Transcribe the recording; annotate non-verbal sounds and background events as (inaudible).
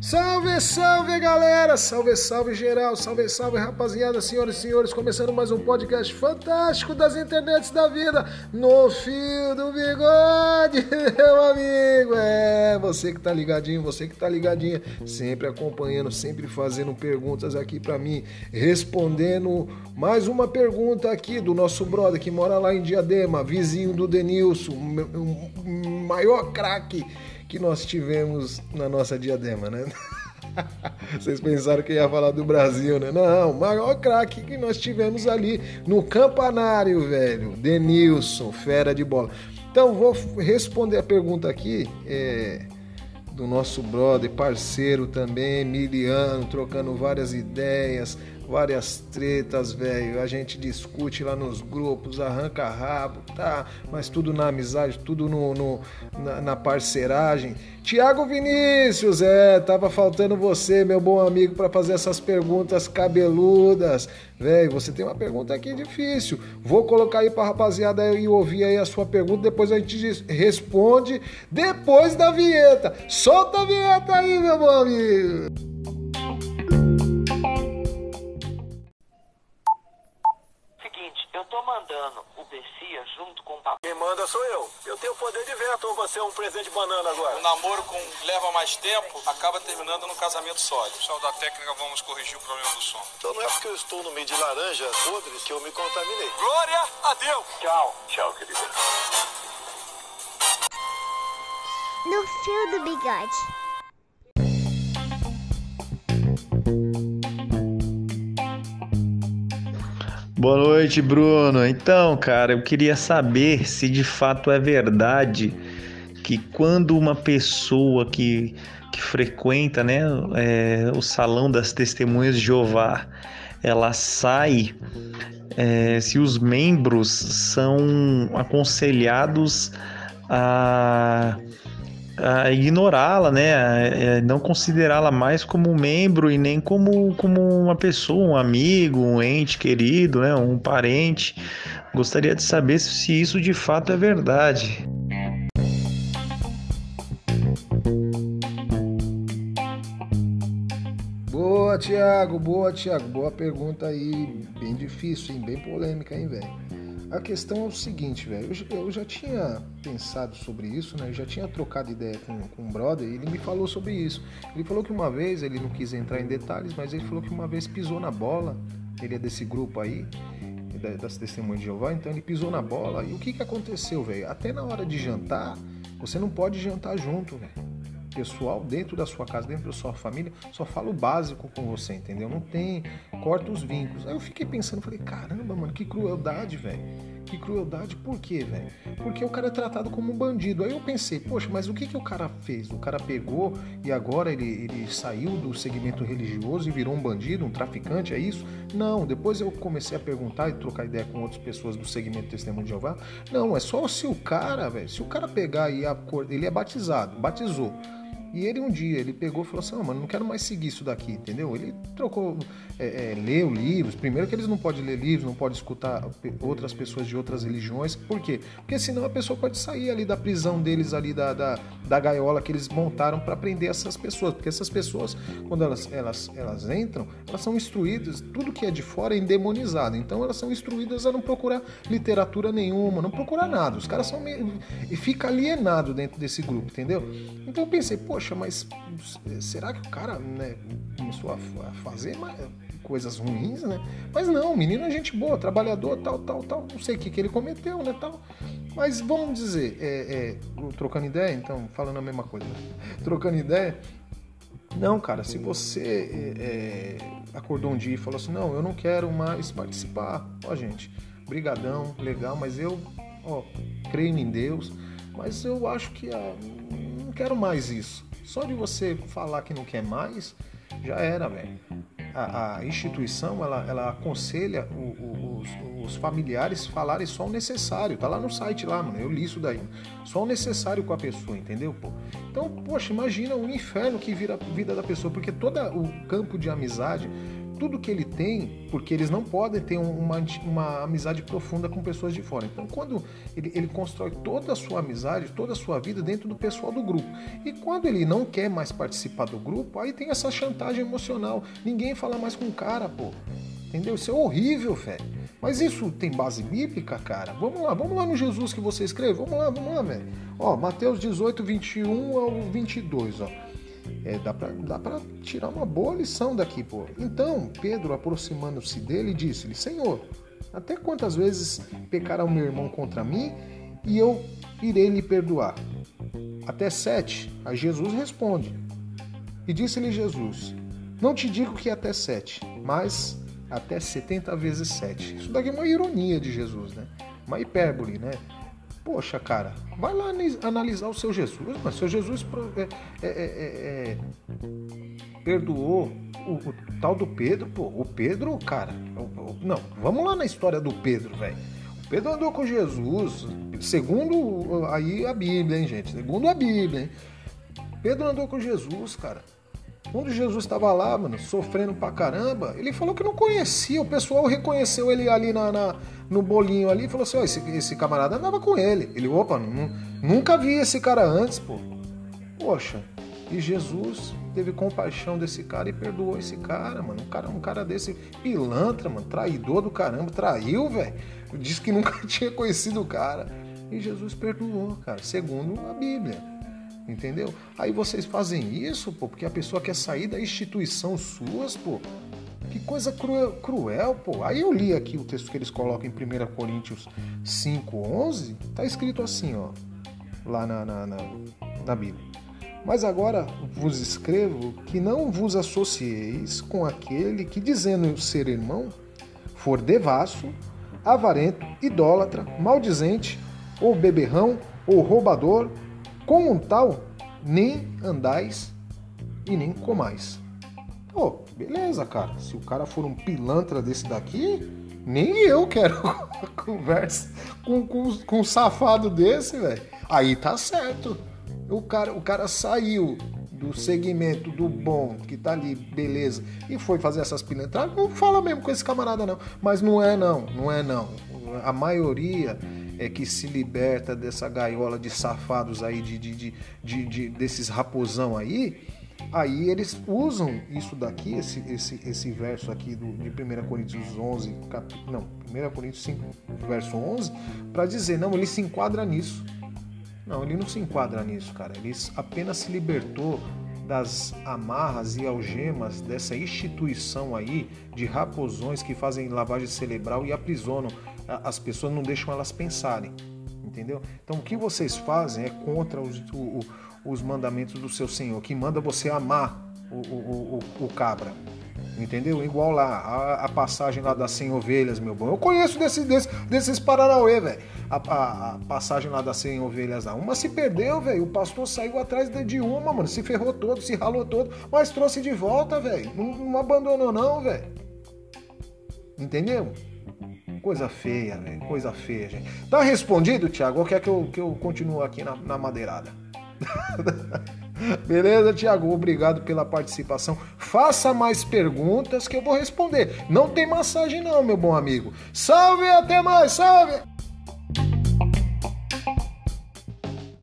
Salve, salve galera! Salve, salve geral! Salve, salve rapaziada, senhoras e senhores! Começando mais um podcast fantástico das internets da vida no fio do bigode, (laughs) meu amigo! É, você que tá ligadinho, você que tá ligadinha, sempre acompanhando, sempre fazendo perguntas aqui para mim, respondendo mais uma pergunta aqui do nosso brother que mora lá em Diadema, vizinho do Denilson, o maior craque que nós tivemos na nossa diadema, né? (laughs) Vocês pensaram que ia falar do Brasil, né? Não, o maior craque que nós tivemos ali no campanário, velho. Denilson, fera de bola. Então, vou responder a pergunta aqui é, do nosso brother, parceiro também, Miliano, trocando várias ideias várias tretas, velho. A gente discute lá nos grupos, arranca rabo, tá? Mas tudo na amizade, tudo no, no na, na, parceiragem. Tiago Vinícius, é, tava faltando você, meu bom amigo, para fazer essas perguntas cabeludas. Velho, você tem uma pergunta aqui difícil. Vou colocar aí pra rapaziada e ouvir aí a sua pergunta, depois a gente responde depois da vinheta. Solta a vinheta aí, meu bom amigo. Quem manda sou eu. Eu tenho poder de veto ou você é um presente de banana agora? O namoro com leva mais tempo acaba terminando num casamento sólido. Pessoal da técnica, vamos corrigir o problema do som. Então não é porque eu estou no meio de laranjas podres que eu me contaminei. Glória a Deus! Tchau. Tchau, querida. No fio do bigode. Boa noite, Bruno. Então, cara, eu queria saber se de fato é verdade que quando uma pessoa que, que frequenta né, é, o salão das testemunhas de Jeová, ela sai, é, se os membros são aconselhados a a ignorá-la, né? A, não considerá-la mais como membro e nem como, como uma pessoa, um amigo, um ente querido, né? Um parente. Gostaria de saber se isso de fato é verdade. Boa, Tiago, boa, Tiago. Boa pergunta aí, bem difícil, hein? bem polêmica, hein, velho? A questão é o seguinte, velho. Eu, já tinha pensado sobre isso, né? Eu já tinha trocado ideia com, com um brother e ele me falou sobre isso. Ele falou que uma vez, ele não quis entrar em detalhes, mas ele falou que uma vez pisou na bola. Ele é desse grupo aí, das testemunhas de Jeová, então ele pisou na bola. E o que que aconteceu, velho? Até na hora de jantar, você não pode jantar junto, velho pessoal dentro da sua casa, dentro da sua família, só fala o básico com você, entendeu? Não tem, corta os vínculos. Aí eu fiquei pensando, falei, caramba, mano, que crueldade, velho. Que crueldade, por quê, velho? Porque o cara é tratado como um bandido. Aí eu pensei, poxa, mas o que, que o cara fez? O cara pegou e agora ele, ele saiu do segmento religioso e virou um bandido, um traficante, é isso? Não, depois eu comecei a perguntar e trocar ideia com outras pessoas do segmento Testemunho de Jeová. Não, é só se o cara, velho, se o cara pegar e ele é batizado, batizou. E ele um dia, ele pegou e falou assim, oh, mano, não quero mais seguir isso daqui, entendeu? Ele trocou, é, é, leu livros, primeiro que eles não podem ler livros, não podem escutar outras pessoas de outras religiões, por quê? Porque senão a pessoa pode sair ali da prisão deles, ali da, da, da gaiola que eles montaram para prender essas pessoas, porque essas pessoas, quando elas, elas, elas entram, elas são instruídas, tudo que é de fora é endemonizado, então elas são instruídas a não procurar literatura nenhuma, não procurar nada, os caras são meio... e fica alienado dentro desse grupo, entendeu? Então eu pensei, pô, poxa, mas será que o cara né, começou a, fazer coisas ruins, né? Mas não, menino é gente boa, trabalhador, tal, tal, tal. Não sei o que, que ele cometeu, né? Tal. Mas vamos dizer, é, é, trocando ideia, então, falando a mesma coisa, né? (laughs) trocando ideia. Não, cara, se você é, acordou um dia e falou assim, não, eu não quero mais participar, ó, gente, brigadão, legal, mas eu, ó, creio em Deus, mas eu acho que ah, não quero mais isso. Só de você falar que não quer mais, já era, velho. A, a, instituição ela, ela aconselha o, o, os, os, familiares falarem só o necessário. Tá lá no site lá, mano. Eu li isso daí. Só o necessário com a pessoa, entendeu? Pô? Então, poxa, imagina o inferno que vira a vida da pessoa, porque todo o campo de amizade tudo que ele tem, porque eles não podem ter uma, uma amizade profunda com pessoas de fora. Então, quando ele, ele constrói toda a sua amizade, toda a sua vida dentro do pessoal do grupo. E quando ele não quer mais participar do grupo, aí tem essa chantagem emocional. Ninguém fala mais com o cara, pô. Entendeu? Isso é horrível, velho. Mas isso tem base bíblica, cara? Vamos lá, vamos lá no Jesus que você escreve. Vamos lá, vamos lá, velho. Ó, Mateus 18, 21 ao 22, ó. É, dá para tirar uma boa lição daqui, pô. Então, Pedro, aproximando-se dele, disse-lhe: Senhor, até quantas vezes pecará o meu irmão contra mim e eu irei lhe perdoar? Até sete. Aí Jesus responde: E disse-lhe Jesus: Não te digo que até sete, mas até setenta vezes sete. Isso daqui é uma ironia de Jesus, né? Uma hipérbole, né? Poxa, cara, vai lá analisar o seu Jesus, mas seu Jesus é, é, é, é, perdoou o, o, tal do Pedro, pô. O Pedro, cara, o, não, vamos lá na história do Pedro, velho. O Pedro andou com Jesus, segundo aí a Bíblia, hein, gente? Segundo a Bíblia, hein? Pedro andou com Jesus, cara. Quando Jesus estava lá, mano, sofrendo pra caramba, ele falou que não conhecia. O pessoal reconheceu ele ali na, na no bolinho ali e falou assim: ó, esse, esse camarada andava com ele. Ele, opa, nunca vi esse cara antes, pô. Poxa, e Jesus teve compaixão desse cara e perdoou esse cara, mano. Um cara, um cara desse pilantra, mano, traidor do caramba, traiu, velho. Disse que nunca (laughs) tinha conhecido o cara. E Jesus perdoou, cara, segundo a Bíblia. Entendeu? Aí vocês fazem isso, pô, porque a pessoa quer sair da instituição suas, pô. Que coisa cruel, cruel, pô. Aí eu li aqui o texto que eles colocam em 1 Coríntios 5,11. Tá escrito assim, ó. Lá na, na, na, na Bíblia. Mas agora vos escrevo que não vos associeis com aquele que, dizendo ser irmão, for devasso, avarento, idólatra, maldizente, ou beberrão, ou roubador, com um tal, nem andais e nem comais. Pô, beleza, cara. Se o cara for um pilantra desse daqui, nem eu quero (laughs) conversa com, com, com um safado desse, velho. Aí tá certo. O cara, o cara saiu do segmento do bom que tá ali, beleza, e foi fazer essas pilantradas, não fala mesmo com esse camarada não. Mas não é não, não é não. A maioria é que se liberta dessa gaiola de safados aí, de, de, de, de desses raposão aí, aí eles usam isso daqui, esse, esse, esse verso aqui do, de 1 Coríntios 11, cap, não, 1 Coríntios 5, verso 11, para dizer, não, ele se enquadra nisso. Não, ele não se enquadra nisso, cara. Ele apenas se libertou das amarras e algemas dessa instituição aí de raposões que fazem lavagem cerebral e aprisionam as pessoas, não deixam elas pensarem, entendeu? Então o que vocês fazem é contra os, o, os mandamentos do seu Senhor, que manda você amar o, o, o, o cabra, entendeu? Igual lá, a, a, passagem lá das 100 ovelhas, meu bom. Eu conheço desse, desse, desses Paranauê, velho. A, a, a, passagem lá das 100 ovelhas lá. Uma se perdeu, velho. O pastor saiu atrás de uma, mano. Se ferrou todo, se ralou todo, mas trouxe de volta, velho. Não, não abandonou, não, velho. Entendeu? Coisa feia, velho. Coisa feia, gente. Tá respondido, Thiago? Ou quer que eu, que eu continue aqui na, na madeirada? (laughs) Beleza, Tiago? Obrigado pela participação. Faça mais perguntas que eu vou responder. Não tem massagem, não, meu bom amigo. Salve, até mais, salve!